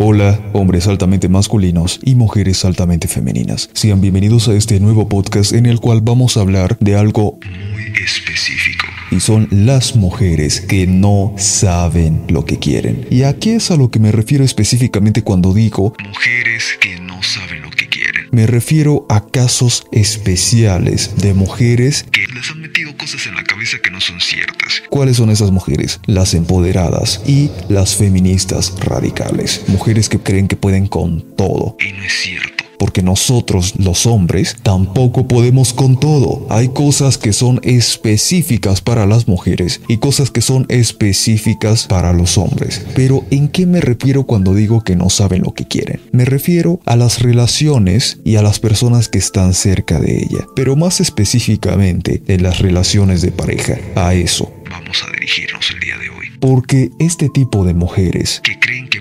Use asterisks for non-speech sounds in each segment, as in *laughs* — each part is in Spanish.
Hola, hombres altamente masculinos y mujeres altamente femeninas. Sean bienvenidos a este nuevo podcast en el cual vamos a hablar de algo muy específico. Y son las mujeres que no saben lo que quieren. Y aquí es a lo que me refiero específicamente cuando digo mujeres que no Me refiero a casos especiales de mujeres que les han metido cosas en la cabeza que no son ciertas. ¿Cuáles son esas mujeres? Las empoderadas y las feministas radicales. Mujeres que creen que pueden con todo. Y no es cierto porque nosotros los hombres tampoco podemos con todo. Hay cosas que son específicas para las mujeres y cosas que son específicas para los hombres. Pero ¿en qué me refiero cuando digo que no saben lo que quieren? Me refiero a las relaciones y a las personas que están cerca de ella, pero más específicamente en las relaciones de pareja. A eso vamos a dirigirnos el día de hoy. Porque este tipo de mujeres que creen que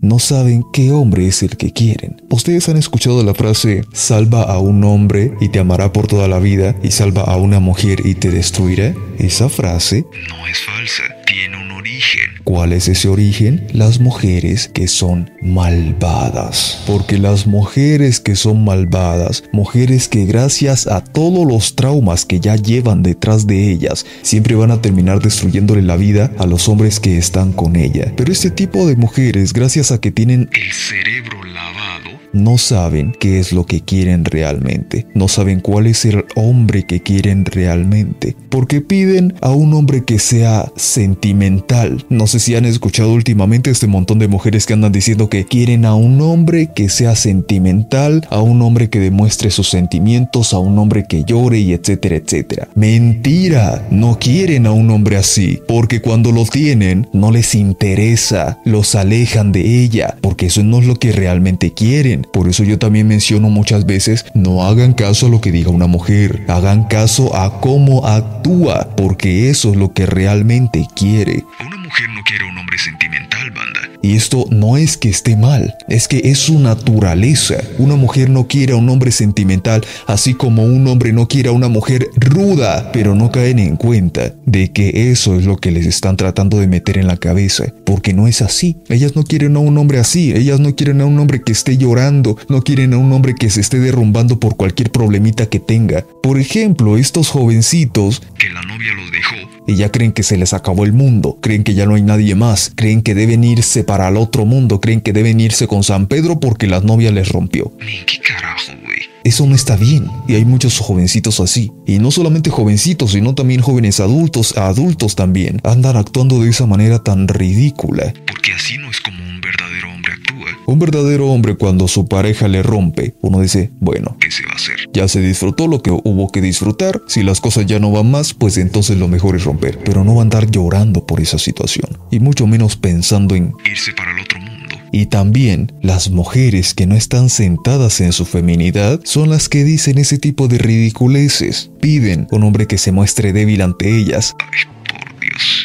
no saben qué hombre es el que quieren. Ustedes han escuchado la frase, salva a un hombre y te amará por toda la vida y salva a una mujer y te destruirá. Esa frase no es falsa, tiene un origen. ¿Cuál es ese origen? Las mujeres que son malvadas. Porque las mujeres que son malvadas, mujeres que gracias a todos los traumas que ya llevan detrás de ellas, siempre van a terminar destruyéndole la vida a los hombres que están con ella. Pero este tipo de mujeres, gracias a que tienen el cerebro lavado, no saben qué es lo que quieren realmente, no saben cuál es el hombre que quieren realmente, porque piden a un hombre que sea sentimental. No sé si han escuchado últimamente este montón de mujeres que andan diciendo que quieren a un hombre que sea sentimental, a un hombre que demuestre sus sentimientos, a un hombre que llore y etcétera, etcétera. Mentira, no quieren a un hombre así, porque cuando lo tienen no les interesa, los alejan de ella, porque eso no es lo que realmente quieren. Por eso yo también menciono muchas veces, no hagan caso a lo que diga una mujer, hagan caso a cómo actúa, porque eso es lo que realmente quiere. Una mujer no quiere un hombre sentimental, banda. Y esto no es que esté mal, es que es su naturaleza. Una mujer no quiere a un hombre sentimental, así como un hombre no quiere a una mujer ruda, pero no caen en cuenta de que eso es lo que les están tratando de meter en la cabeza, porque no es así. Ellas no quieren a un hombre así, ellas no quieren a un hombre que esté llorando, no quieren a un hombre que se esté derrumbando por cualquier problemita que tenga. Por ejemplo, estos jovencitos que la novia los dejó y ya creen que se les acabó el mundo, creen que ya no hay nadie más, creen que deben irse para el otro mundo, creen que deben irse con San Pedro porque la novia les rompió. ¿Qué carajo, güey? Eso no está bien. Y hay muchos jovencitos así. Y no solamente jovencitos, sino también jóvenes adultos, adultos también, andan actuando de esa manera tan ridícula. Porque así no es como un verdadero. Un verdadero hombre cuando su pareja le rompe, uno dice, bueno, ¿qué se va a hacer? Ya se disfrutó lo que hubo que disfrutar. Si las cosas ya no van más, pues entonces lo mejor es romper. Pero no va a andar llorando por esa situación. Y mucho menos pensando en irse para el otro mundo. Y también las mujeres que no están sentadas en su feminidad son las que dicen ese tipo de ridiculeces. Piden un hombre que se muestre débil ante ellas.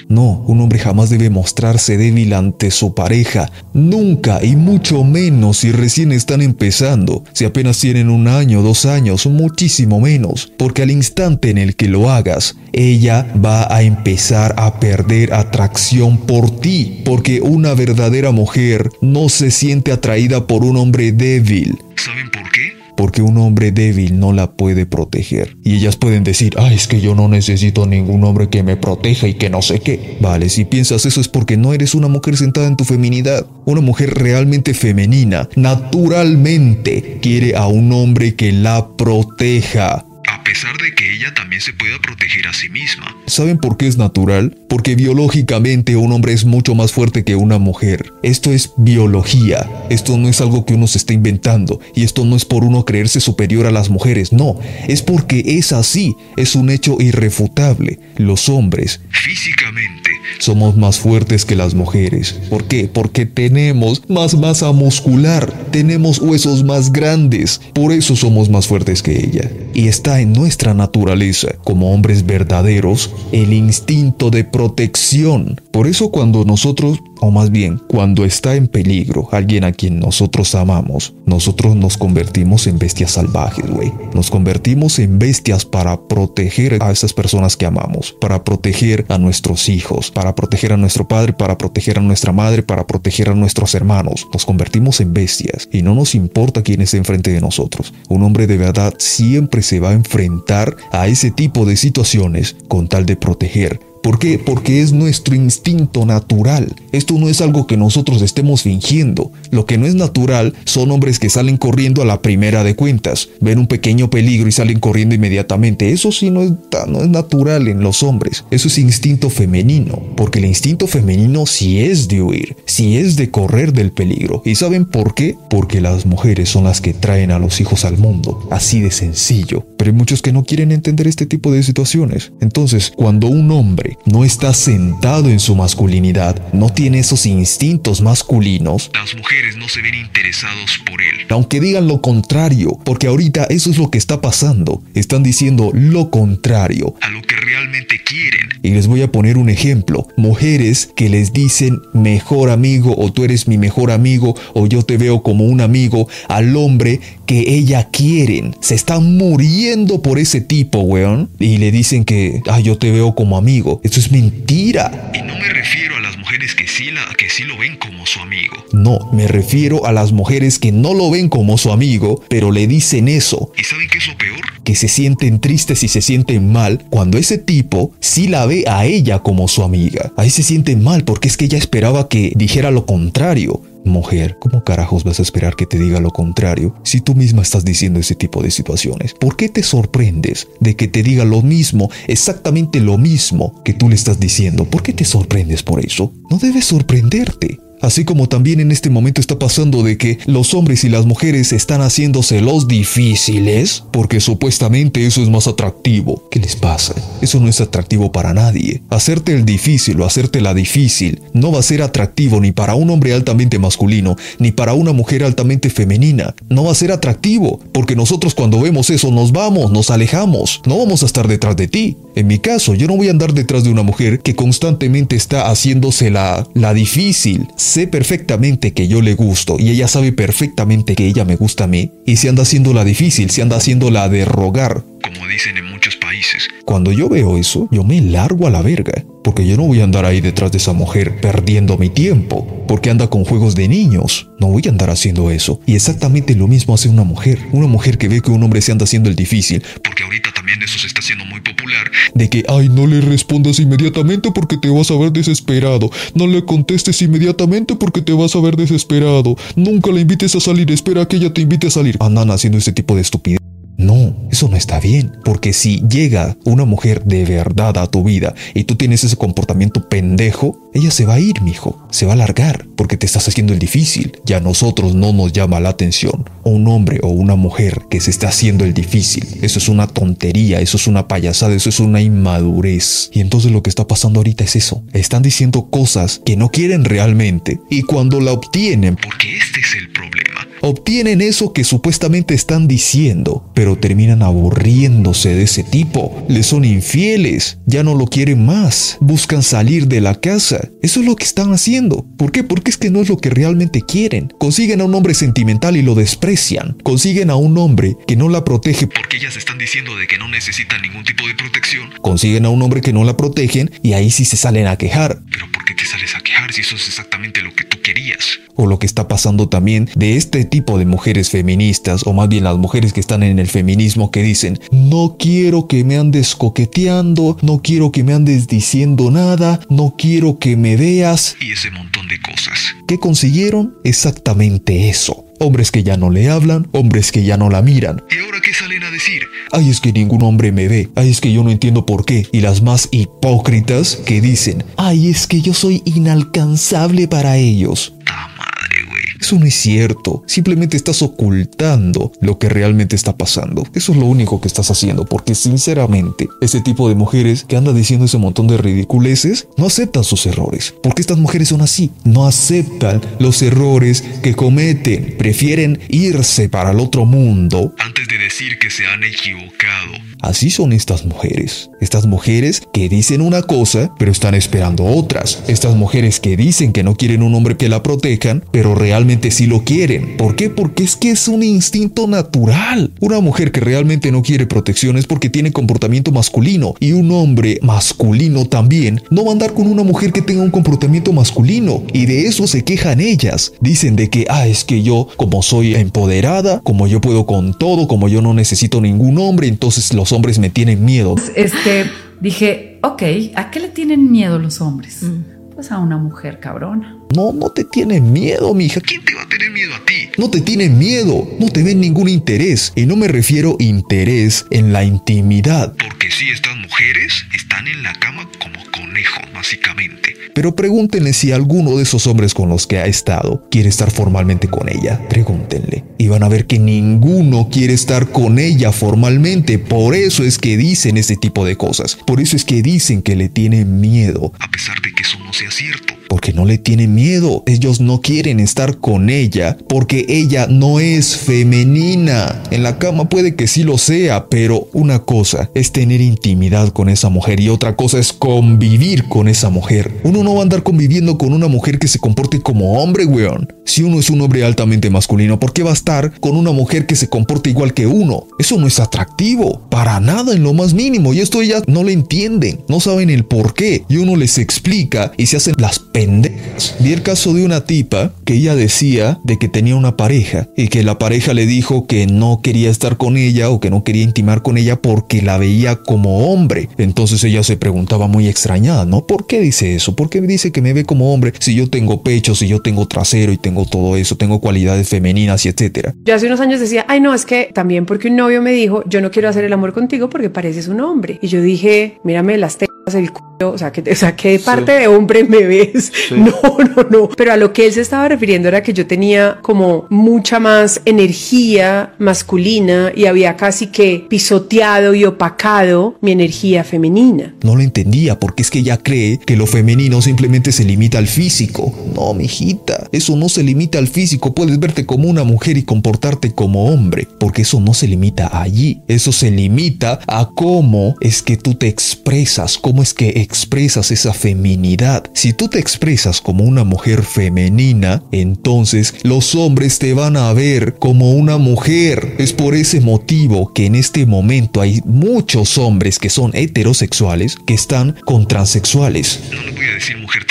No, un hombre jamás debe mostrarse débil ante su pareja, nunca y mucho menos si recién están empezando, si apenas tienen un año, dos años, muchísimo menos, porque al instante en el que lo hagas, ella va a empezar a perder atracción por ti, porque una verdadera mujer no se siente atraída por un hombre débil. ¿Saben por qué? Porque un hombre débil no la puede proteger. Y ellas pueden decir, ah, es que yo no necesito ningún hombre que me proteja y que no sé qué. Vale, si piensas eso es porque no eres una mujer sentada en tu feminidad. Una mujer realmente femenina, naturalmente, quiere a un hombre que la proteja a pesar de que ella también se pueda proteger a sí misma. ¿Saben por qué es natural? Porque biológicamente un hombre es mucho más fuerte que una mujer. Esto es biología. Esto no es algo que uno se está inventando. Y esto no es por uno creerse superior a las mujeres. No, es porque es así. Es un hecho irrefutable. Los hombres, físicamente, somos más fuertes que las mujeres. ¿Por qué? Porque tenemos más masa muscular, tenemos huesos más grandes, por eso somos más fuertes que ella. Y está en nuestra naturaleza, como hombres verdaderos, el instinto de protección. Por eso cuando nosotros, o más bien, cuando está en peligro alguien a quien nosotros amamos, nosotros nos convertimos en bestias salvajes, güey. Nos convertimos en bestias para proteger a esas personas que amamos, para proteger a nuestros hijos, para proteger a nuestro padre, para proteger a nuestra madre, para proteger a nuestros hermanos. Nos convertimos en bestias y no nos importa quién esté enfrente de nosotros. Un hombre de verdad siempre se va a enfrentar a ese tipo de situaciones con tal de proteger ¿Por qué? Porque es nuestro instinto natural. Esto no es algo que nosotros estemos fingiendo. Lo que no es natural son hombres que salen corriendo a la primera de cuentas. Ven un pequeño peligro y salen corriendo inmediatamente. Eso sí no es, no es natural en los hombres. Eso es instinto femenino. Porque el instinto femenino sí es de huir, sí es de correr del peligro. ¿Y saben por qué? Porque las mujeres son las que traen a los hijos al mundo. Así de sencillo. Pero hay muchos que no quieren entender este tipo de situaciones. Entonces, cuando un hombre no está sentado en su masculinidad, no tiene esos instintos masculinos, las mujeres no se ven interesados por él. Aunque digan lo contrario, porque ahorita eso es lo que está pasando. Están diciendo lo contrario a lo que realmente quieren. Y les voy a poner un ejemplo. Mujeres que les dicen mejor amigo o tú eres mi mejor amigo o yo te veo como un amigo al hombre que ella quieren. Se están muriendo por ese tipo, weón. Y le dicen que, ah, yo te veo como amigo. Eso es mentira. Y no me refiero a las mujeres que sí, la, que sí lo ven como su amigo. No, me refiero a las mujeres que no lo ven como su amigo, pero le dicen eso. ¿Y saben qué es lo peor? Que se sienten tristes y se sienten mal cuando ese tipo sí la ve a ella como su amiga. Ahí se sienten mal porque es que ella esperaba que dijera lo contrario. Mujer, ¿cómo carajos vas a esperar que te diga lo contrario si tú misma estás diciendo ese tipo de situaciones? ¿Por qué te sorprendes de que te diga lo mismo, exactamente lo mismo que tú le estás diciendo? ¿Por qué te sorprendes por eso? No debes sorprenderte. Así como también en este momento está pasando de que los hombres y las mujeres están haciéndose los difíciles porque supuestamente eso es más atractivo. ¿Qué les pasa? Eso no es atractivo para nadie. Hacerte el difícil o hacerte la difícil no va a ser atractivo ni para un hombre altamente masculino ni para una mujer altamente femenina. No va a ser atractivo porque nosotros cuando vemos eso nos vamos, nos alejamos. No vamos a estar detrás de ti. En mi caso, yo no voy a andar detrás de una mujer que constantemente está haciéndose la, la difícil sé perfectamente que yo le gusto y ella sabe perfectamente que ella me gusta a mí y se anda haciendo la difícil, se anda haciendo la de rogar. Como dicen en muchos países. Cuando yo veo eso, yo me largo a la verga. Porque yo no voy a andar ahí detrás de esa mujer perdiendo mi tiempo. Porque anda con juegos de niños. No voy a andar haciendo eso. Y exactamente lo mismo hace una mujer. Una mujer que ve que un hombre se anda haciendo el difícil. Porque ahorita también eso se está haciendo muy popular. De que, ay, no le respondas inmediatamente porque te vas a ver desesperado. No le contestes inmediatamente porque te vas a ver desesperado. Nunca la invites a salir. Espera a que ella te invite a salir. Andan haciendo ese tipo de estupidez. No, eso no está bien, porque si llega una mujer de verdad a tu vida y tú tienes ese comportamiento pendejo, ella se va a ir, mijo, se va a largar, porque te estás haciendo el difícil. Ya a nosotros no nos llama la atención un hombre o una mujer que se está haciendo el difícil. Eso es una tontería, eso es una payasada, eso es una inmadurez. Y entonces lo que está pasando ahorita es eso. Están diciendo cosas que no quieren realmente y cuando la obtienen, porque este es el problema obtienen eso que supuestamente están diciendo, pero terminan aburriéndose de ese tipo. Les son infieles, ya no lo quieren más, buscan salir de la casa. Eso es lo que están haciendo. ¿Por qué? Porque es que no es lo que realmente quieren. Consiguen a un hombre sentimental y lo desprecian. Consiguen a un hombre que no la protege porque ellas están diciendo de que no necesitan ningún tipo de protección. Consiguen a un hombre que no la protegen y ahí sí se salen a quejar. Pero ¿por qué te sales a quejar si eso es exactamente lo que tú querías? O lo que está pasando también de este tipo de mujeres feministas, o más bien las mujeres que están en el feminismo que dicen, no quiero que me andes coqueteando, no quiero que me andes diciendo nada, no quiero que me veas. Y ese montón de cosas. ¿Qué consiguieron? Exactamente eso. Hombres que ya no le hablan, hombres que ya no la miran. ¿Y ahora qué salen a decir? Ay, es que ningún hombre me ve. Ay, es que yo no entiendo por qué. Y las más hipócritas que dicen, ay, es que yo soy inalcanzable para ellos. Eso no es cierto. Simplemente estás ocultando lo que realmente está pasando. Eso es lo único que estás haciendo, porque sinceramente, ese tipo de mujeres que anda diciendo ese montón de ridiculeces no aceptan sus errores. Porque estas mujeres son así. No aceptan los errores que cometen. Prefieren irse para el otro mundo antes de decir que se han equivocado. Así son estas mujeres. Estas mujeres que dicen una cosa, pero están esperando otras. Estas mujeres que dicen que no quieren un hombre que la protejan, pero realmente sí lo quieren. ¿Por qué? Porque es que es un instinto natural. Una mujer que realmente no quiere protección es porque tiene comportamiento masculino. Y un hombre masculino también no va a andar con una mujer que tenga un comportamiento masculino. Y de eso se quejan ellas. Dicen de que, ah, es que yo, como soy empoderada, como yo puedo con todo, como yo no necesito ningún hombre, entonces los hombres me tienen miedo. Este, dije, ok, ¿a qué le tienen miedo los hombres? Pues a una mujer cabrona. No, no te tienen miedo, mija. ¿Quién te va a tener miedo a ti? No te tienen miedo, no te ven ningún interés. Y no me refiero interés en la intimidad. Porque si estas mujeres están en la cama como conejos, básicamente. Pero pregúntenle si alguno de esos hombres con los que ha estado quiere estar formalmente con ella. Pregúntenle. Y van a ver que ninguno quiere estar con ella formalmente. Por eso es que dicen ese tipo de cosas. Por eso es que dicen que le tienen miedo. A pesar de que eso no sea cierto. Porque no le tienen miedo. Ellos no quieren estar con ella porque ella no es femenina. En la cama puede que sí lo sea, pero una cosa es tener intimidad con esa mujer y otra cosa es convivir con esa mujer. Uno no va a andar conviviendo con una mujer que se comporte como hombre, weón. Si uno es un hombre altamente masculino, ¿por qué va a estar con una mujer que se comporte igual que uno? Eso no es atractivo. Para nada en lo más mínimo. Y esto ellas no lo entienden. No saben el por qué. Y uno les explica y se hacen las pendejas. Vi el caso de una tipa que ella decía de que tenía una pareja y que la pareja le dijo que no quería estar con ella o que no quería intimar con ella porque la veía como hombre. Entonces ella se preguntaba muy extrañada, ¿no? ¿Por qué dice eso? ¿Por qué dice que me ve como hombre si yo tengo pecho, si yo tengo trasero y tengo todo eso, tengo cualidades femeninas y etcétera? Yo hace unos años decía, ay no, es que también porque un novio me dijo, yo no quiero hacer el amor contigo porque pareces un hombre. Y yo dije, mírame las tetas, el culo, o sea, que, o sea, ¿qué parte de hombre me ves? *laughs* No, no, no. Pero a lo que él se estaba refiriendo era que yo tenía como mucha más energía masculina y había casi que pisoteado y opacado mi energía femenina. No lo entendía porque es que ella cree que lo femenino simplemente se limita al físico. No, mijita, eso no se limita al físico. Puedes verte como una mujer y comportarte como hombre, porque eso no se limita allí. Eso se limita a cómo es que tú te expresas, cómo es que expresas esa feminidad. Si tú te expresas como una mujer femenina, entonces los hombres te van a ver como una mujer. Es por ese motivo que en este momento hay muchos hombres que son heterosexuales que están con transexuales. No le voy a decir mujer.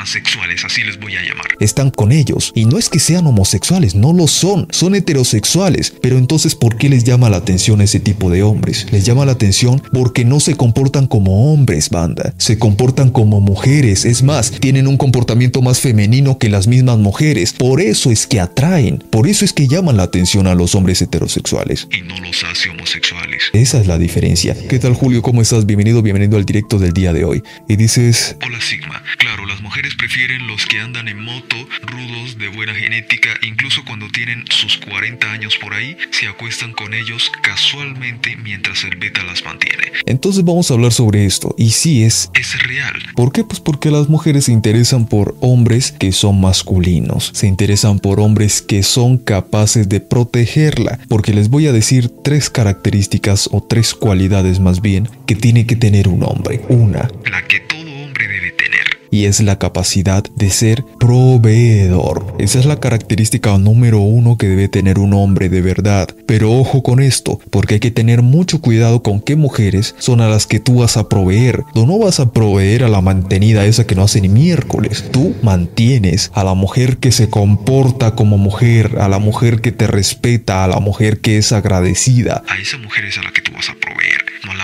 Transexuales, así les voy a llamar. Están con ellos. Y no es que sean homosexuales, no lo son. Son heterosexuales. Pero entonces, ¿por qué les llama la atención ese tipo de hombres? Les llama la atención porque no se comportan como hombres, banda. Se comportan como mujeres. Es más, tienen un comportamiento más femenino que las mismas mujeres. Por eso es que atraen. Por eso es que llaman la atención a los hombres heterosexuales. Y no los hace homosexuales. Esa es la diferencia. ¿Qué tal Julio? ¿Cómo estás? Bienvenido, bienvenido al directo del día de hoy. Y dices, Hola Sigma. Claro, las mujeres prefieren los que andan en moto, rudos, de buena genética, incluso cuando tienen sus 40 años por ahí, se acuestan con ellos casualmente mientras el beta las mantiene. entonces vamos a hablar sobre esto. Y sí es Es real. ¿Por qué? Pues porque las mujeres se interesan por hombres que son masculinos, se interesan por hombres que son capaces de protegerla, porque les voy a decir tres características o tres cualidades más bien que tiene que tener un hombre. Una, La que y es la capacidad de ser proveedor. Esa es la característica número uno que debe tener un hombre de verdad. Pero ojo con esto, porque hay que tener mucho cuidado con qué mujeres son a las que tú vas a proveer. Tú no vas a proveer a la mantenida esa que no hace ni miércoles. Tú mantienes a la mujer que se comporta como mujer, a la mujer que te respeta, a la mujer que es agradecida. A esa mujer es a la que tú vas a proveer,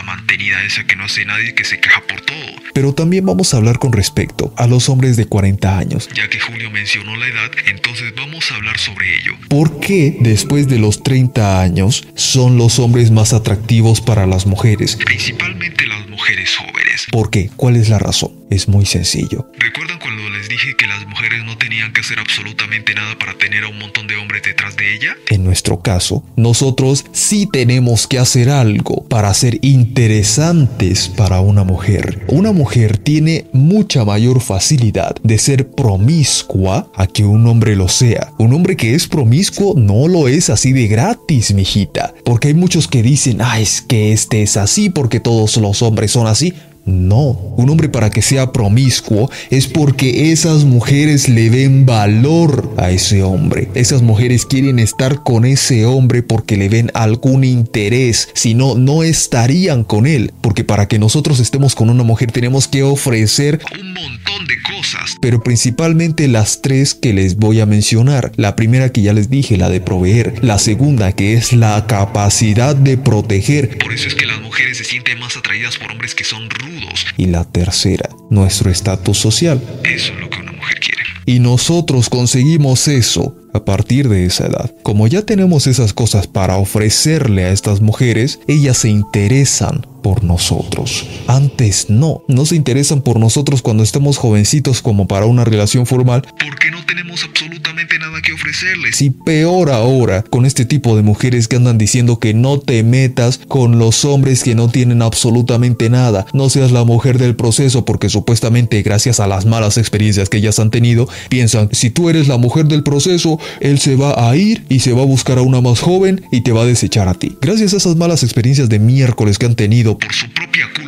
mantenida esa que no hace nadie que se queja por todo. Pero también vamos a hablar con respecto a los hombres de 40 años. Ya que Julio mencionó la edad, entonces vamos a hablar sobre ello. ¿Por qué después de los 30 años son los hombres más atractivos para las mujeres? Principalmente las mujeres jóvenes. ¿Por qué? ¿Cuál es la razón? Es muy sencillo. ¿Recuerdan cuando les dije que las mujeres no tenían que hacer absolutamente nada para tener a un montón de hombres detrás de ella? En nuestro caso, nosotros sí tenemos que hacer algo para ser interesantes para una mujer. Una mujer tiene mucha mayor facilidad de ser promiscua a que un hombre lo sea. Un hombre que es promiscuo no lo es así de gratis, mijita. Porque hay muchos que dicen, ah, es que este es así porque todos los hombres son así. No, un hombre para que sea promiscuo es porque esas mujeres le den valor a ese hombre. Esas mujeres quieren estar con ese hombre porque le ven algún interés. Si no, no estarían con él. Porque para que nosotros estemos con una mujer tenemos que ofrecer Un montón de cosas. pero principalmente las tres que les voy a mencionar. La primera que ya les dije, la de proveer. La segunda que es la capacidad de proteger. Por eso es que las mujeres se sienten más atraídas por hombres que son rudos. Y la tercera, nuestro estatus social. Eso es lo que una mujer quiere. Y nosotros conseguimos eso a partir de esa edad. Como ya tenemos esas cosas para ofrecerle a estas mujeres, ellas se interesan por nosotros. Antes no, no se interesan por nosotros cuando estamos jovencitos como para una relación formal. Porque no tenemos absolutamente nada que ofrecerles. Y peor ahora con este tipo de mujeres que andan diciendo que no te metas con los hombres que no tienen absolutamente nada. No seas la mujer del proceso porque supuestamente gracias a las malas experiencias que ellas han tenido, piensan, si tú eres la mujer del proceso, él se va a ir y se va a buscar a una más joven y te va a desechar a ti. Gracias a esas malas experiencias de miércoles que han tenido, Por su propia culpa,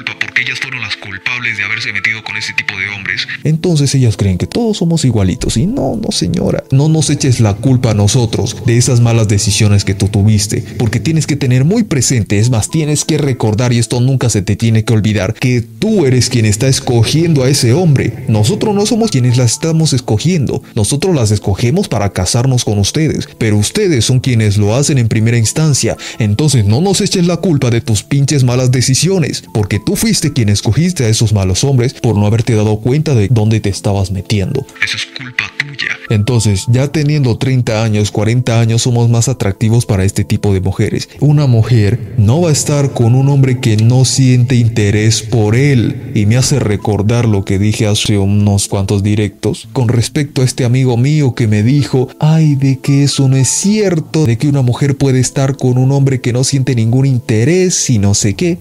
culpables de haberse metido con ese tipo de hombres. entonces ellas creen que todos somos igualitos. Y no, no señora, no nos eches la culpa a nosotros de esas malas decisiones que tú tuviste, porque tienes que tener muy presente, es más, tienes que recordar, y esto nunca se te tiene que olvidar, que tú eres quien está escogiendo a ese hombre. Nosotros no somos quienes las estamos escogiendo, nosotros las escogemos para casarnos con ustedes, pero ustedes son quienes lo hacen en primera instancia. Entonces no nos eches la culpa de tus pinches malas decisiones, porque tú fuiste quien escogiste a esos malos hombres por no haberte dado cuenta de dónde te estabas metiendo. Eso es culpa tuya. Entonces, ya teniendo 30 años, 40 años, somos más atractivos para este tipo de mujeres. Una mujer no va a estar con un hombre que no siente interés por él. Y me hace recordar lo que dije hace unos cuantos directos con respecto a este amigo mío que me dijo, ay, de que eso no es cierto, de que una mujer puede estar con un hombre que no siente ningún interés y no sé qué.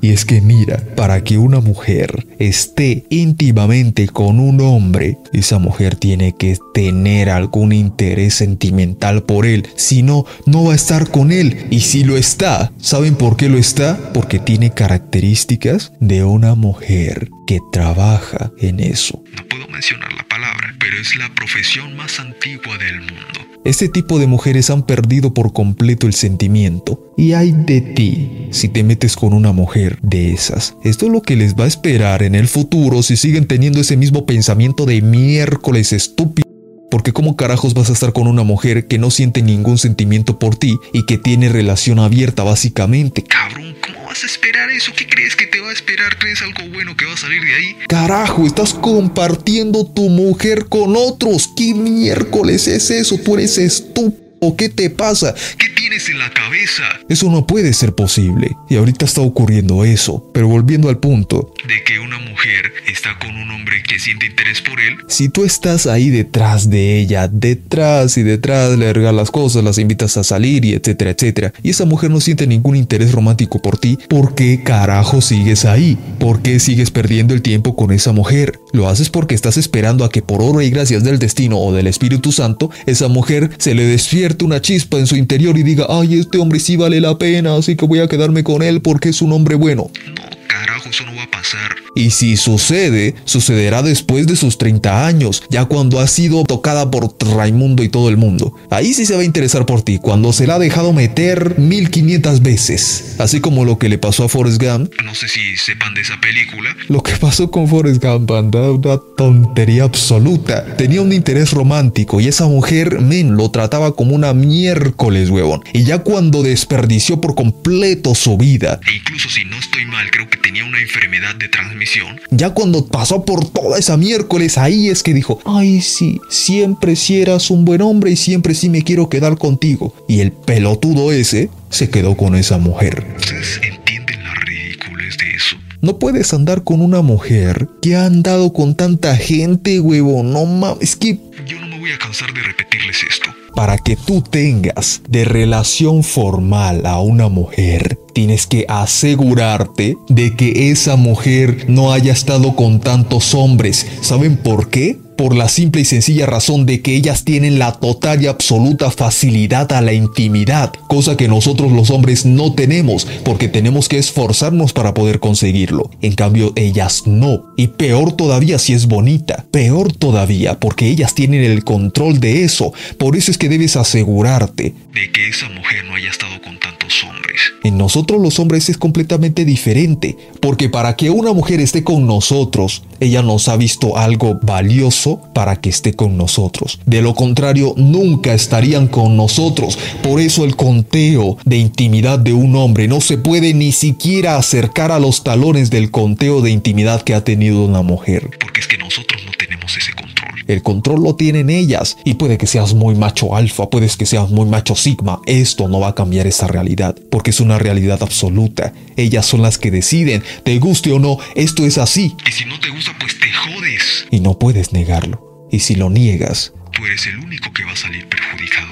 Y es que mira, para que una mujer esté íntimamente con un hombre, esa mujer tiene que tener algún interés sentimental por él. Si no, no va a estar con él. Y si lo está, ¿saben por qué lo está? Porque tiene características de una mujer que trabaja en eso. No puedo mencionar la palabra, es la profesión más antigua del mundo. Este tipo de mujeres han perdido por completo el sentimiento. Y hay de ti si te metes con una mujer de esas. Esto es lo que les va a esperar en el futuro si siguen teniendo ese mismo pensamiento de miércoles estúpido. Porque cómo carajos vas a estar con una mujer que no siente ningún sentimiento por ti y que tiene relación abierta básicamente. Cabrón, ¿cómo vas a esperar eso? ¿Qué crees que te va a esperar? ¿Crees algo bueno que va a salir de ahí? Carajo, estás compartiendo tu mujer con otros. ¿Qué miércoles es eso? Tú eres estúpido. ¿Qué te pasa? ¿Qué tienes en la cabeza? Eso no puede ser posible. Y ahorita está ocurriendo eso. Pero volviendo al punto, De que una mujer está con un hombre que siente interés por él. si tú estás ahí detrás de ella, detrás y detrás, le regalas cosas, las invitas a salir y etcétera, etcétera, y esa mujer no siente ningún interés romántico por ti, ¿por qué carajo sigues ahí? ¿Por qué sigues perdiendo el tiempo con esa mujer? Lo haces porque estás esperando a que por obra y gracias del destino o del Espíritu Santo, esa mujer se le una chispa en su interior y diga, ay, este hombre sí vale la pena, así que voy a quedarme con él porque es un hombre bueno. Carajo, eso no va a pasar. Y si sucede, sucederá después de sus 30 años, ya cuando ha sido tocada por Raimundo y todo el mundo. Ahí sí se va a interesar por ti, cuando se la ha dejado meter 1500 veces. Así como lo que le pasó a Forrest Gump. No sé si sepan de esa película. Lo que pasó con Forrest Gump, anda, una tontería absoluta. Tenía un interés romántico y esa mujer, men, lo trataba como una miércoles, huevón. Y ya cuando desperdició por completo su vida, E incluso si no estoy mal, creo que tenía una enfermedad de transmisión. Ya cuando pasó por toda esa miércoles, ahí es que dijo, ay sí, siempre si eras un buen hombre y siempre sí me quiero quedar contigo. Y el pelotudo ese se quedó con esa mujer. ¿Ustedes entienden la ridiculez de eso? No puedes andar con una mujer que ha andado con tanta gente, huevo. No mames, es que Yo no me voy a cansar de repetirles esto. Para que tú tengas de relación formal a una mujer, tienes que asegurarte de que esa mujer no haya estado con tantos hombres. ¿Saben por qué? Por la simple y sencilla razón de que ellas tienen la total y absoluta facilidad a la intimidad, cosa que nosotros los hombres no tenemos, porque tenemos que esforzarnos para poder conseguirlo. En cambio, ellas no. Y peor todavía si es bonita. Peor todavía, porque ellas tienen el control de eso. Por eso es que debes asegurarte De que esa mujer no haya estado con tantos hombres. en nosotros los hombres es completamente diferente, porque para que una mujer esté con nosotros, ella nos ha visto algo valioso para que esté con nosotros. De lo contrario, nunca estarían con nosotros. Por eso el conteo de intimidad de un hombre no se puede ni siquiera acercar a los talones del conteo de intimidad que ha tenido una mujer. Porque es que nosotros no tenemos ese control. El control lo tienen ellas y puede que seas muy macho alfa, puedes que seas muy macho sigma. Esto no va a cambiar esa realidad porque es una realidad absoluta. Ellas son las que deciden, te guste o no, esto es así Y si no te gusta, pues te jodes. y no puedes negarlo. Y si lo niegas, Tú eres el único que va a salir perjudicado.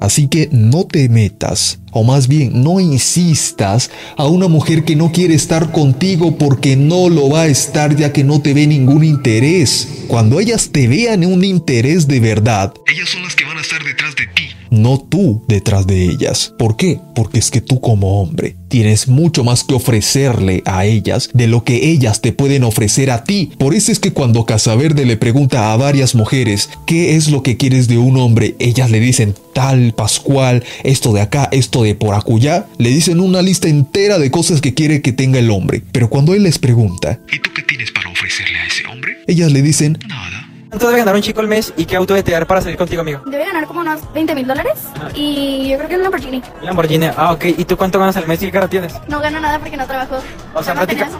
Así que no te metas, o más bien no insistas a una mujer que no quiere estar contigo porque no lo va a estar ya que no te ve ningún interés. Cuando ellas te vean un interés de verdad, Ellas son las que van a estar detrás de ti. No tú detrás de ellas. ¿Por qué? Porque es que tú como hombre tienes mucho más que ofrecerle a ellas de lo que ellas te pueden ofrecer a ti. Por eso es que cuando Casaverde le pregunta a varias mujeres qué es lo que quieres de un hombre, ellas le dicen tal, Pascual, esto de acá, esto de por acullá, le dicen una lista entera de cosas que quiere que tenga el hombre. Pero cuando él les pregunta, ¿Y tú qué tienes para ofrecerle a ese hombre? ellas le dicen, Nada. ¿Cuánto debe ganar un chico al mes y qué auto debe tener para salir contigo, amigo? Debe ganar como unos 20 mil dólares y yo creo que es un Lamborghini. Lamborghini. Ah, ok. ¿Y tú cuánto ganas al mes y qué carro tienes? No gano nada porque no trabajo. O sea, práctica-.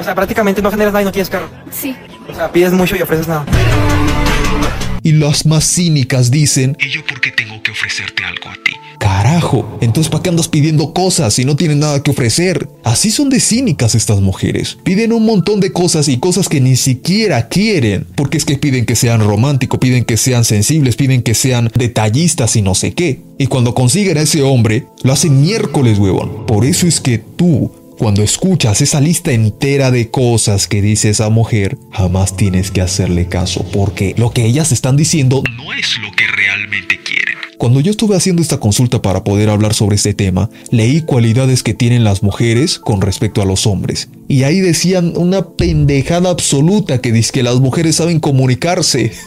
O sea, prácticamente no generas nada y no tienes carro. Sí. O sea, pides mucho y ofreces nada. y las más cínicas dicen, ¿Y yo por qué tengo que ofrecerte algo a ti? Entonces ¿para qué andas pidiendo cosas si no tienen nada que ofrecer? Así son de cínicas estas mujeres. Piden un montón de cosas y cosas que ni siquiera quieren. Porque es que piden que sean románticos, piden que sean sensibles, piden que sean detallistas y no sé qué. Y cuando consiguen a ese hombre, lo hacen miércoles, huevón. Por eso es que tú, cuando escuchas esa lista entera de cosas que dice esa mujer, jamás tienes que hacerle caso. Porque lo que ellas están diciendo No es lo que realmente. Cuando yo estuve haciendo esta consulta para poder hablar sobre este tema, leí cualidades que tienen las mujeres con respecto a los hombres. Y ahí decían una pendejada absoluta que dice que las mujeres saben comunicarse. *laughs*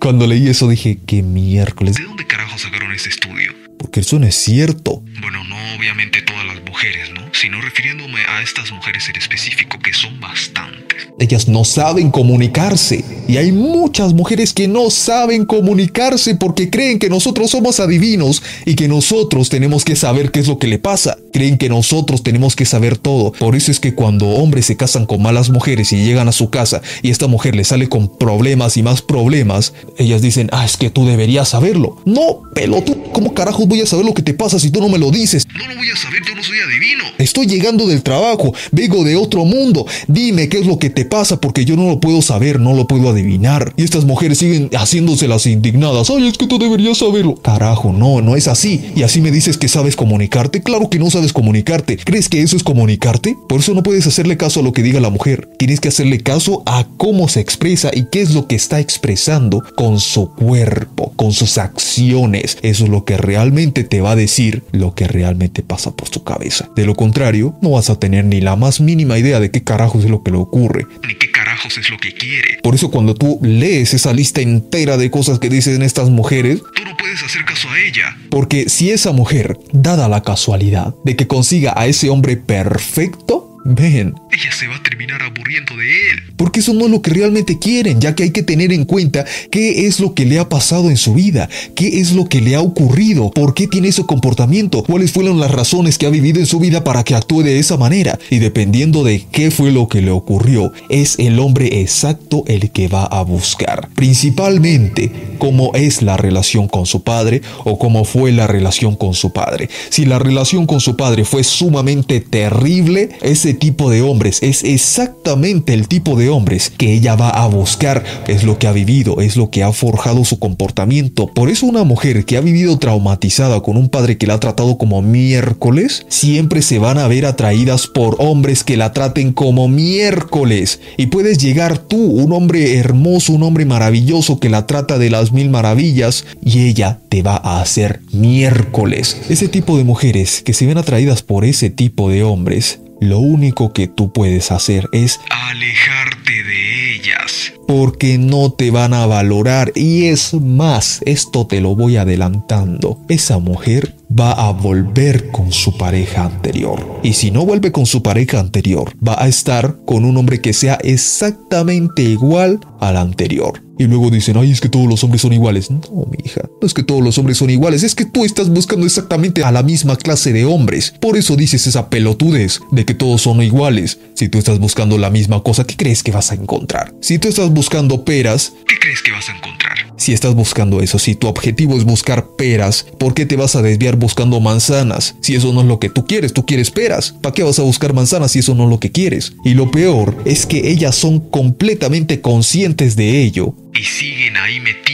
Cuando leí eso dije, qué miércoles, ¿De dónde carajo sacaron este estudio? porque eso no es cierto. Bueno, no obviamente todas las mujeres, ¿no? Sino refiriéndome a estas mujeres en específico, que son bastantes. Ellas no saben comunicarse. Y hay muchas mujeres que no saben comunicarse porque creen que nosotros somos adivinos y que nosotros tenemos que saber qué es lo que le pasa. Creen que nosotros tenemos que saber todo. Por eso es que cuando hombres se casan con malas mujeres y llegan a su casa y esta mujer le sale con problemas y más problemas, ellas dicen, ah, es que tú deberías saberlo. No, pelotudo, ¿cómo carajos voy a saber lo que te pasa si tú no me lo dices? No lo voy a saber, yo no soy adivino. Estoy llegando del trabajo, vengo de otro mundo. Dime qué es lo que te pasa porque yo no lo puedo saber, no lo puedo adivinar. Y estas mujeres siguen haciéndose las indignadas. Ay, es que tú deberías saberlo. Carajo, no, no es así. Y así me dices que sabes comunicarte. Claro que no sabes comunicarte. ¿Crees que eso es comunicarte? Por eso no puedes hacerle caso a lo que diga la mujer. Tienes que hacerle caso a cómo se expresa y qué es lo que está expresando con su cuerpo, con sus acciones. Eso es lo que realmente te va a decir lo que realmente pasa por su cabeza. De lo contrario, no vas a tener ni la más mínima idea de qué carajos es lo que le ocurre. Es lo que quiere. Por eso cuando tú lees esa lista entera de cosas que dicen estas mujeres, Tú no puedes hacer caso a ella. porque si esa mujer, dada la casualidad de que consiga a ese hombre perfecto, ven, ella se va a terminar aburriendo de él. porque eso no es lo que realmente quieren, ya que hay que tener en cuenta qué es lo que le ha pasado en su vida, qué es lo que le ha ocurrido, por qué tiene ese comportamiento, cuáles fueron las razones que ha vivido en su vida para que actúe de esa manera. Y dependiendo de qué fue lo que le ocurrió, es el hombre exacto el que va a buscar. Principalmente cómo es la relación con su padre o cómo fue la relación con su padre. Si la relación con su padre fue sumamente terrible, ese tipo de hombres es exactamente el tipo de hombres que ella va a buscar. Es lo que ha vivido, es lo que ha forjado su comportamiento. Por eso una mujer que ha vivido traumatizada con un padre que la ha tratado como miércoles, siempre se van a ver atraídas por hombres que la traten como miércoles. Y puedes llegar tú, un hombre hermoso, un hombre maravilloso que la trata de las mil maravillas, y ella te va a hacer miércoles. Ese tipo de mujeres que se ven atraídas por ese tipo de hombres, lo único que tú puedes hacer es Alejarte de ellas. porque no te van a valorar. Y es más, esto te lo voy adelantando. Esa mujer va a volver con su pareja anterior. Y si no vuelve con su pareja anterior, va a estar con un hombre que sea exactamente igual al anterior. Y luego dicen, ay, es que todos los hombres son iguales. No, mi hija, no es que todos los hombres son iguales, es que tú estás buscando exactamente a la misma clase de hombres. Por eso dices esa pelotudez de que todos son iguales. Si tú estás buscando la misma cosa, ¿qué crees que vas a encontrar? Si tú estás buscando peras, ¿Qué crees que vas a encontrar? Si estás buscando eso, si tu objetivo es buscar peras, ¿por qué te vas a desviar buscando manzanas? Si eso no es lo que tú quieres, tú quieres peras. ¿Para qué vas a buscar manzanas si eso no es lo que quieres? Y lo peor es que ellas son completamente conscientes de ello. Y siguen ahí metidas.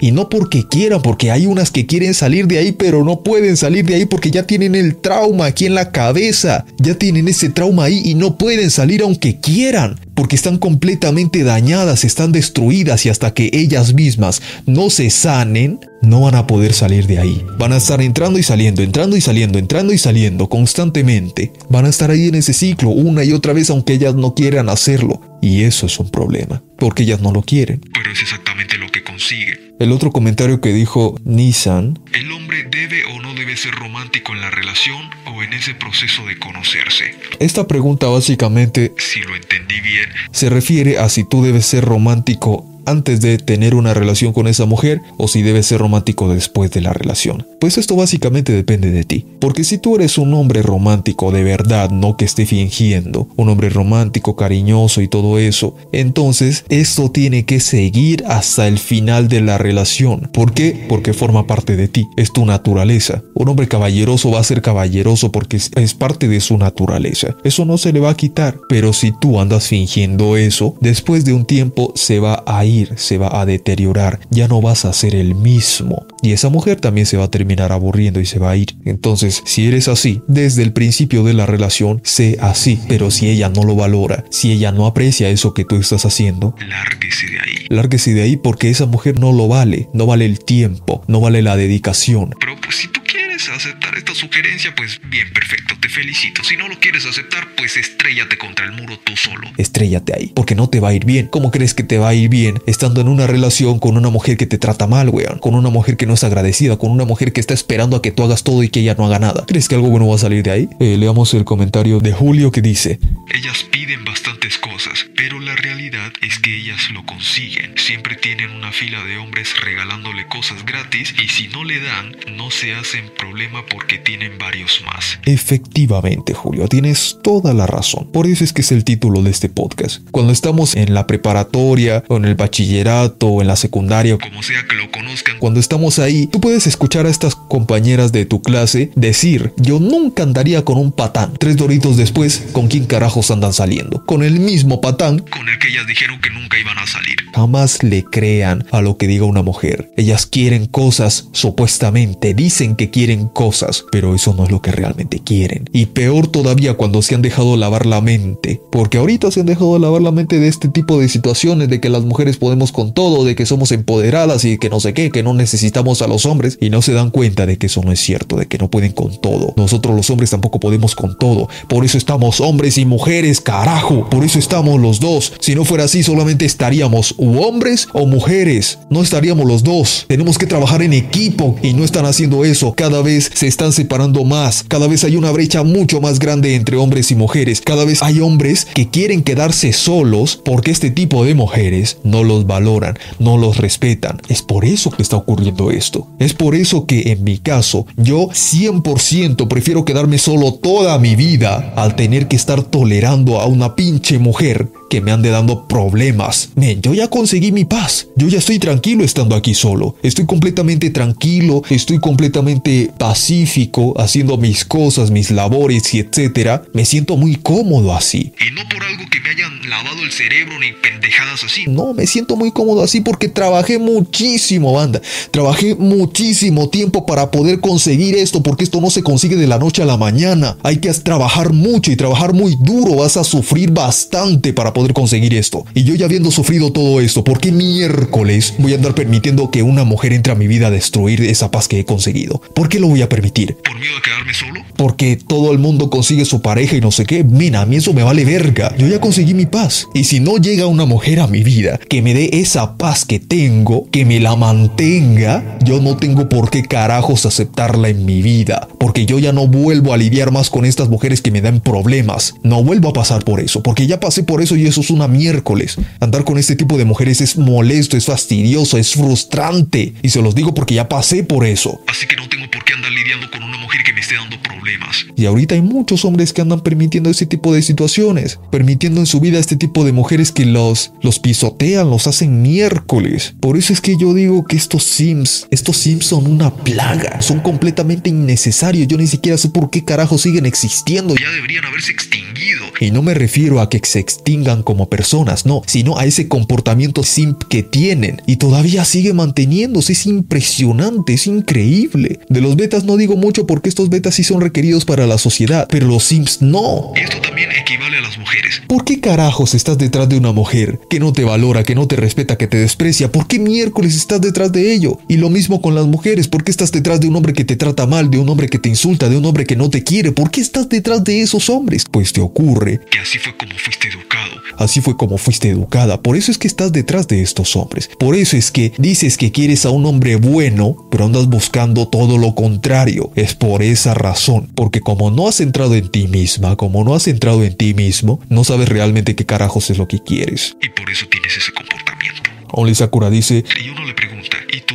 Y no porque quieran, porque hay unas que quieren salir de ahí, pero no pueden salir de ahí porque ya tienen el trauma aquí en la cabeza. Ya tienen ese trauma ahí y no pueden salir aunque quieran. Porque están completamente dañadas, están destruidas y hasta que ellas mismas no se sanen, no van a poder salir de ahí. Van a estar entrando y saliendo, entrando y saliendo, entrando y saliendo constantemente. Van a estar ahí en ese ciclo una y otra vez aunque ellas no quieran hacerlo. Y eso es un problema, porque ellas no lo quieren. Pero es exactamente lo que consigue. El otro comentario que dijo Nissan ¿El hombre debe o no debe ser romántico en la relación o en ese proceso de conocerse? Esta pregunta básicamente Si lo entendí bien, se refiere a si tú debes ser romántico antes de tener una relación con esa mujer o si debes ser romántico después de la relación. Pues esto básicamente depende de ti. Porque si tú eres un hombre romántico de verdad, no que esté fingiendo, un hombre romántico, cariñoso y todo eso, entonces esto tiene que seguir hasta el final de la relación. ¿Por qué? Porque forma parte de ti, es tu naturaleza. Un hombre caballeroso va a ser caballeroso porque es- parte de su naturaleza. Eso no se le va a quitar. Pero si tú andas fingiendo eso, después de un tiempo se va a ir, se va a deteriorar, ya no vas a ser el mismo. Y esa mujer también se va a terminar aburriendo y se va a ir. Entonces, si eres así, desde el principio de la relación, sé así. Pero si ella no lo valora, si ella no aprecia eso que tú estás haciendo, lárguese de ahí. lárguese de ahí porque esa mujer no lo vale, no vale el tiempo, no vale la dedicación. Pero pues si tú quieres aceptar esta sugerencia, pues bien, perfecto, te felicito. Si no lo quieres aceptar, pues estrellate contra el muro tú solo. Estrellate ahí, porque no te va a ir bien. ¿Cómo crees que te va a ir bien estando en una relación con una mujer que te trata mal, weón? Con una mujer que no es agradecida, con una mujer que está esperando a que tú hagas todo y que ella no haga nada. ¿Crees que algo bueno va a salir de ahí? Eh, leamos el comentario de Julio que dice, Ellas piden bastantes cosas, pero la realidad es que ellas lo consiguen. Siempre tienen una fila de hombres regalándole cosas gratis y si no le dan, no se hacen problema porque tienen varios más. Efectivamente, Julio, tienes toda la razón. Por eso es que es el título de este podcast. Cuando estamos en la preparatoria, o en el bachillerato, o en la secundaria, Como sea que lo conozcan, cuando estamos ahí, tú puedes escuchar a estas compañeras de tu clase decir, yo nunca andaría con un patán. Tres doritos después, ¿con quién carajos andan saliendo? Con el mismo patán. con el que dijeron que nunca iban a salir. Jamás le crean a lo que diga una mujer. Ellas quieren cosas, supuestamente, dicen que quieren cosas, pero eso no es lo que realmente quieren. Y peor todavía cuando se han dejado lavar la mente. Porque ahorita se han dejado lavar la mente de este tipo de situaciones, de que las mujeres podemos con todo, de que somos empoderadas y que no sé qué, que no necesitamos a los hombres. Y no se dan cuenta de que eso no es cierto, de que no pueden con todo. Nosotros los hombres tampoco podemos con todo. Por eso estamos hombres y mujeres, carajo. Por eso estamos los dos. Si no fuera así, solamente estaríamos u hombres o mujeres. No estaríamos los dos. Tenemos que trabajar en equipo y no están haciendo eso. Cada vez se están separando más. Cada vez hay una brecha mucho más grande entre hombres y mujeres. Cada vez hay hombres que quieren quedarse solos porque este tipo de mujeres no los valoran, no los respetan. Es por eso que está ocurriendo esto. Es por eso que en mi caso yo 100% prefiero quedarme solo toda mi vida al tener que estar tolerando a una pinche mujer que me ande dando problemas. Yo ya conseguí mi paz. Yo ya estoy tranquilo estando aquí solo. Estoy completamente tranquilo, estoy completamente pacífico, haciendo mis cosas, mis labores y etcétera. Me siento muy cómodo así. Y no por algo que me hayan lavado el cerebro ni pendejadas así. No, me siento muy cómodo así porque trabajé muchísimo, banda. Trabajé muchísimo tiempo para poder conseguir esto, porque esto no se consigue de la noche a la mañana. Hay que trabajar mucho y trabajar muy duro. Vas a sufrir bastante para poder conseguir esto. Y yo ya habiendo sufrido todo esto, ¿por qué miércoles voy a andar permitiendo que una mujer entre a mi vida a destruir esa paz que he conseguido? ¿Por qué lo voy a permitir? ¿Por miedo a quedarme solo? Porque todo el mundo consigue su pareja y no sé qué. Mira, a mí eso me vale verga. Yo ya conseguí mi paz. Y si no llega una mujer a mi vida que me dé esa paz que tengo, que me la mantenga, yo no tengo por qué carajos aceptarla en mi vida. Porque yo ya no vuelvo a lidiar más con estas mujeres que me dan problemas. No vuelvo a pasar por eso. Porque ya pasé por eso y eso es una miércoles. Andar con este tipo de mujeres es molesto, es fastidioso, es frustrante. Y se los digo porque ya pasé por eso. Así que no tengo por qué andar lidiando con una mujer que me esté dando problemas. Y ahorita hay muchos hombres que andan permitiendo ese tipo de situaciones, permitiendo en su vida este tipo de mujeres que los, los pisotean, los hacen miércoles. Por eso es que yo digo que estos Sims, estos Sims son una plaga, son completamente innecesarios. Yo ni siquiera sé por qué carajo siguen existiendo. Ya deberían haberse extinguido. Y no me refiero a que se extingan como personas, no, sino a ese comportamiento simp que tienen y todavía sigue manteniéndose. Es impresionante, es increíble. De los betas no digo mucho porque estos betas sí son requeridos para la sociedad, pero los simps no. Esto también equivale a las mujeres. ¿Por qué carajos estás detrás de una mujer que no te valora, que no te respeta, que te desprecia? ¿Por qué miércoles estás detrás de ello? Y lo mismo con las mujeres. ¿Por qué estás detrás de un hombre que te trata mal, de un hombre que te insulta, de un hombre que no te quiere? ¿Por qué estás detrás de esos hombres? Pues te ocurre Que así fue como fuiste educado. Así fue como fuiste educada. Por eso es que estás detrás de estos hombres. Por eso es que dices que quieres a un hombre bueno, pero andas buscando todo lo contrario. Es por esa razón. Porque como no has entrado en ti misma, como no has entrado en ti mismo, no sabes realmente qué carajos es lo que quieres. Y por eso tienes ese comportamiento. Only Sakura dice, Y uno le pregunta, ¿y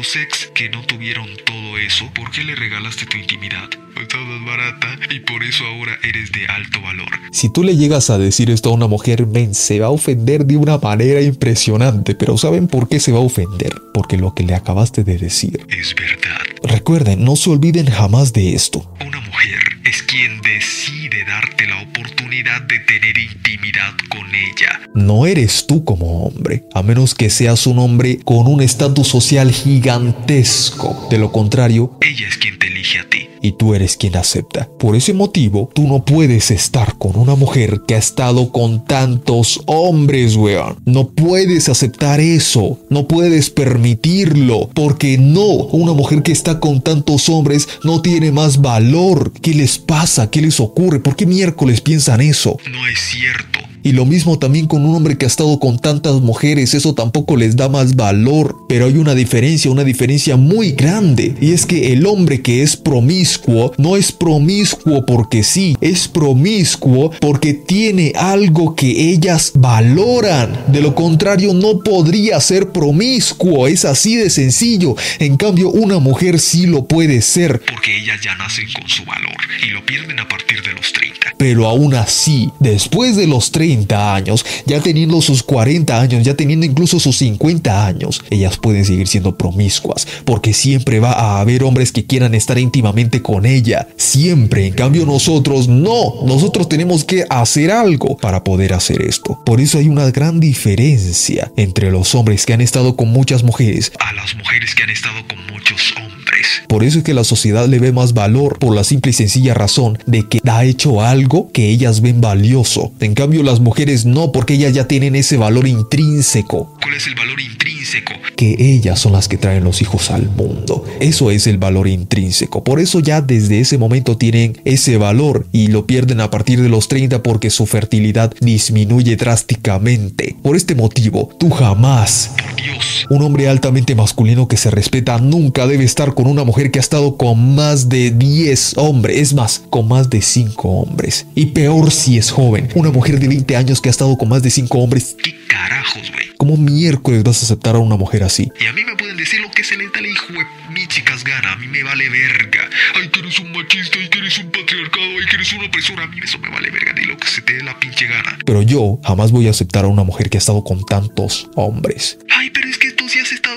tus ex que no tuvieron todo eso, por qué le regalaste tu intimidad? Estabas barata y por eso ahora eres de alto valor. si tú le llegas a decir esto a una mujer, men, se va a ofender de una manera impresionante. Pero ¿saben por qué se va a ofender? Porque lo que le acabaste de decir. Es verdad. Recuerden, no se olviden jamás de esto. Es quien decide darte la oportunidad de tener intimidad con ella. No eres tú como hombre, a menos que seas un hombre con un estatus social gigantesco. De lo contrario, Ella es quien te. Y tú eres quien acepta. Por ese motivo, tú no puedes estar con una mujer que ha estado con tantos hombres, weón. No puedes aceptar eso. No puedes permitirlo. Porque no, una mujer que está con tantos hombres no tiene más valor. ¿Qué les pasa? ¿Qué les ocurre? ¿Por qué miércoles piensan eso? No es cierto. Y lo mismo también con un hombre que ha estado con tantas mujeres, eso tampoco les da más valor. Pero hay una diferencia, una diferencia muy grande. Y es que el hombre que es promiscuo no es promiscuo porque sí, es promiscuo porque tiene algo que ellas valoran. De lo contrario, no podría ser promiscuo, es así de sencillo. En cambio, una mujer sí lo puede ser. Porque ellas ya nacen con su valor y lo pierden a partir de los 30. Pero aún así, después de los 30 años, ya teniendo sus 40 años, ya teniendo incluso sus 50 años, ellas pueden seguir siendo promiscuas, porque siempre va a haber hombres que quieran estar íntimamente con ella. Siempre. En cambio nosotros no. Nosotros tenemos que hacer algo para poder hacer esto. Por eso hay una gran diferencia entre los hombres que han estado con muchas mujeres A las mujeres que han estado con muchos hombres. Por eso es que la sociedad le ve más valor por la simple y sencilla razón de que ha hecho algo que ellas ven valioso. En cambio las mujeres no, porque ellas ya tienen ese valor intrínseco. ¿Cuál es el valor intrínseco? Que ellas son las que traen los hijos al mundo. Eso es el valor intrínseco. Por eso ya desde ese momento tienen ese valor y lo pierden a partir de los 30 porque su fertilidad disminuye drásticamente. Por este motivo, tú jamás, Por Dios. un hombre altamente masculino que se respeta, nunca debe estar con una mujer que ha estado con más de 10 hombres, es más, con más de 5 hombres. Y peor si es joven, una mujer de 20 años que ha estado con más de 5 hombres. ¿Qué carajos, güey? ¿Cómo miércoles vas a aceptar a una mujer así? Y a mí me pueden decir lo que se les da la hijo de mi chicas gana. A mí me vale verga. Ay, que eres un machista, ay, que eres un patriarcado, ay, que eres una opresora. A mí eso me vale verga. Di lo que se te dé la pinche gana. Pero yo jamás voy a aceptar a una mujer que ha estado con tantos hombres.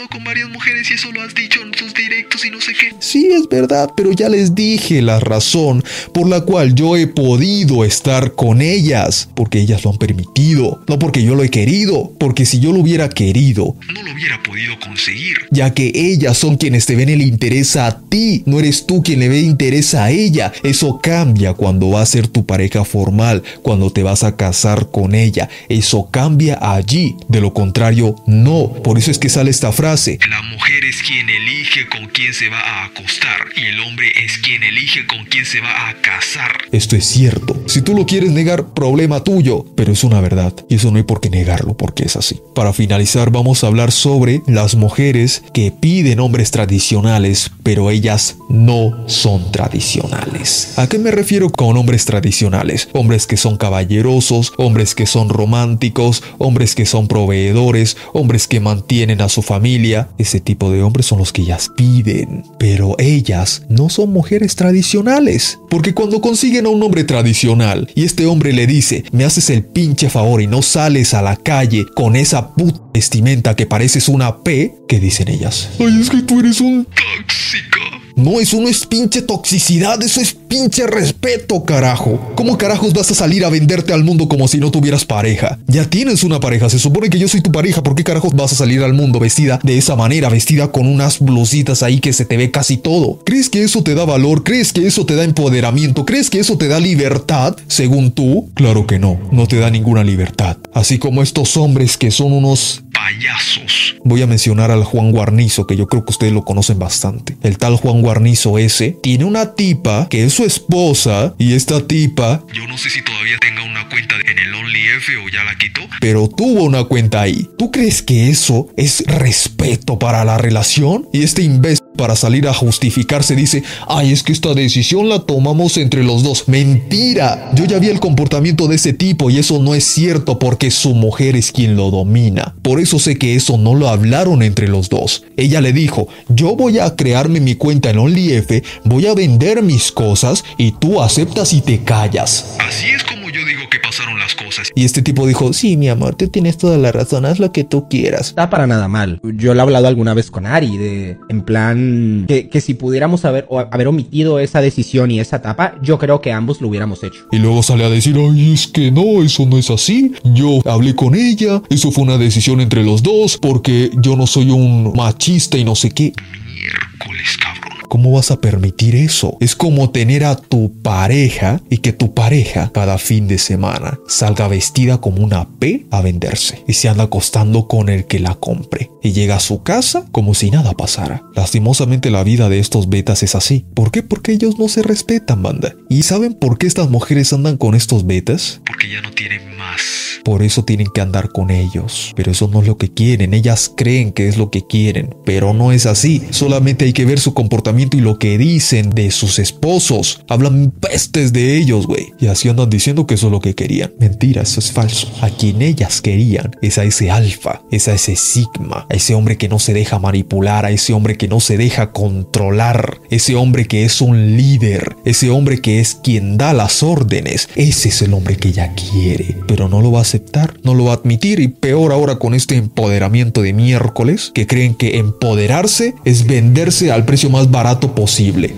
Estado con varias mujeres y eso lo has dicho en tus directos y no sé qué. Sí, es verdad, pero ya les dije la razón por la cual yo he podido estar con ellas, porque ellas lo han permitido, no porque yo lo he querido, porque si yo lo hubiera querido, No lo hubiera podido conseguir. ya que ellas son quienes te ven el interés a ti, no eres tú quien le ve interés a ella. Eso cambia cuando va a ser tu pareja formal, cuando te vas a casar con ella. Eso cambia allí. De lo contrario, no. Por eso es que sale esta frase. La mujer es quien elige con quién se va a acostar y el hombre es quien elige con quién se va a casar. Esto es cierto. Si tú lo quieres negar, problema tuyo. Pero es una verdad. Y eso no hay por qué negarlo, porque es así. Para finalizar, vamos a hablar sobre las mujeres que piden hombres tradicionales, pero ellas no son tradicionales. ¿A qué me refiero con hombres tradicionales? Hombres que son caballerosos, hombres que son románticos, hombres que son proveedores, hombres que mantienen a su familia. Ese tipo de hombres son los que ellas piden. Pero ellas no son mujeres tradicionales. Porque cuando consiguen a un hombre tradicional y este hombre le dice, me haces el pinche favor y no sales a la calle con esa puta vestimenta que pareces una P, ¿qué dicen ellas? Ay, es que tú eres un... Tóxica. No, eso no es pinche toxicidad, eso es pinche respeto, carajo. ¿Cómo carajos vas a salir a venderte al mundo como si no tuvieras pareja? Ya tienes una pareja, se supone que yo soy tu pareja, ¿por qué carajos vas a salir al mundo vestida de esa manera, vestida con unas blusitas ahí que se te ve casi todo? ¿Crees que eso te da valor? ¿Crees que eso te da empoderamiento? ¿Crees que eso te da libertad, según tú? Claro que no, no te da ninguna libertad. Así como estos hombres que son unos Payasos. Voy a mencionar al Juan Guarnizo, que yo creo que ustedes lo conocen bastante. El tal Juan Guarnizo ese tiene una tipa que es su esposa y esta tipa, Yo no sé si todavía tenga una cuenta en el OnlyF o ya la quitó. pero tuvo una cuenta ahí. ¿Tú crees que eso es respeto para la relación? Y este imbécil para salir a justificarse dice, ay, es que esta decisión la tomamos entre los dos. Mentira. Yo ya vi el comportamiento de ese tipo y eso no es cierto porque su mujer es quien lo domina. Por eso sé que eso no lo hablaron entre los dos. Ella le dijo, yo voy a crearme mi cuenta en OnlyF, voy a vender mis cosas y tú aceptas y te callas. Así es como yo digo que pasaron las cosas. Y este tipo dijo, sí, mi amor, tú tienes toda la razón, haz lo que tú quieras. está para nada mal. Yo lo he hablado alguna vez con Ari, de en plan que, que si pudiéramos haber, o haber omitido esa decisión y esa etapa, yo creo que ambos lo hubiéramos hecho. Y luego sale a decir, ay, es que no, eso no es así. Yo hablé con ella, eso fue una decisión entre los dos, porque yo no soy un machista y no sé qué. Miércoles, cabrón. ¿Cómo vas a permitir eso? Es como tener a tu pareja y que tu pareja cada fin de semana salga vestida como una P a venderse y se anda acostando con el que la compre y llega a su casa como si nada pasara. Lastimosamente la vida de estos betas es así. ¿Por qué? Porque ellos no se respetan, banda. ¿Y saben por qué estas mujeres andan con estos betas? Porque ya no tienen más. Por eso tienen que andar con ellos. Pero eso no es lo que quieren. Ellas creen que es lo que quieren. Pero no es así. Solamente hay que ver su comportamiento y lo que dicen de sus esposos. Hablan pestes de ellos, güey. Y así andan diciendo que eso es lo que querían. Mentira, eso es falso. A quien ellas querían es a ese alfa, es a ese sigma, a ese hombre que no se deja manipular, a ese hombre que no se deja controlar, ese hombre que es un líder, ese hombre que es quien da las órdenes. Ese es el hombre que ella quiere. Pero no lo va a aceptar, no lo va a admitir y peor ahora con este empoderamiento de miércoles que creen que empoderarse es venderse al precio más barato posible.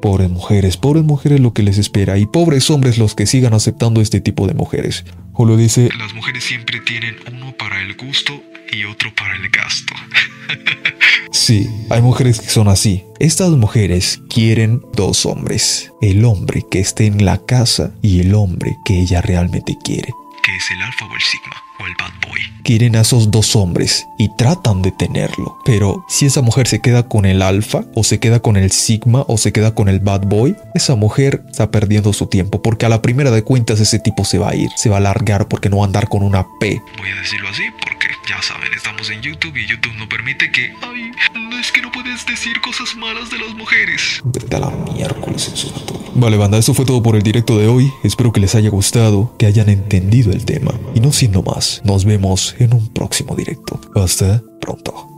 Pobres mujeres, pobres mujeres lo que les espera y pobres hombres los que sigan aceptando este tipo de mujeres. Julio dice, Las mujeres siempre tienen uno para el gusto y otro para el gasto. *laughs* sí, hay mujeres que son así. Estas mujeres quieren dos hombres. El hombre que esté en la casa y el hombre que ella realmente quiere. que es el alfa o el sigma o el bad boy. Quieren a esos dos hombres y tratan de tenerlo. Pero si esa mujer se queda con el alfa, o se queda con el sigma, o se queda con el bad boy, esa mujer está perdiendo su tiempo. Porque a la primera de cuentas ese tipo se va a ir, se va a largar porque no va a andar con una P. Voy a decirlo así porque ya saben, estamos en YouTube y YouTube no permite que... Ay, no es que no puedes decir cosas malas de las mujeres. Vete a la miércoles en su Vale, banda, eso fue todo por el directo de hoy. Espero que les haya gustado, que hayan entendido el tema. Y no siendo más, nos vemos en un próximo directo. Hasta pronto.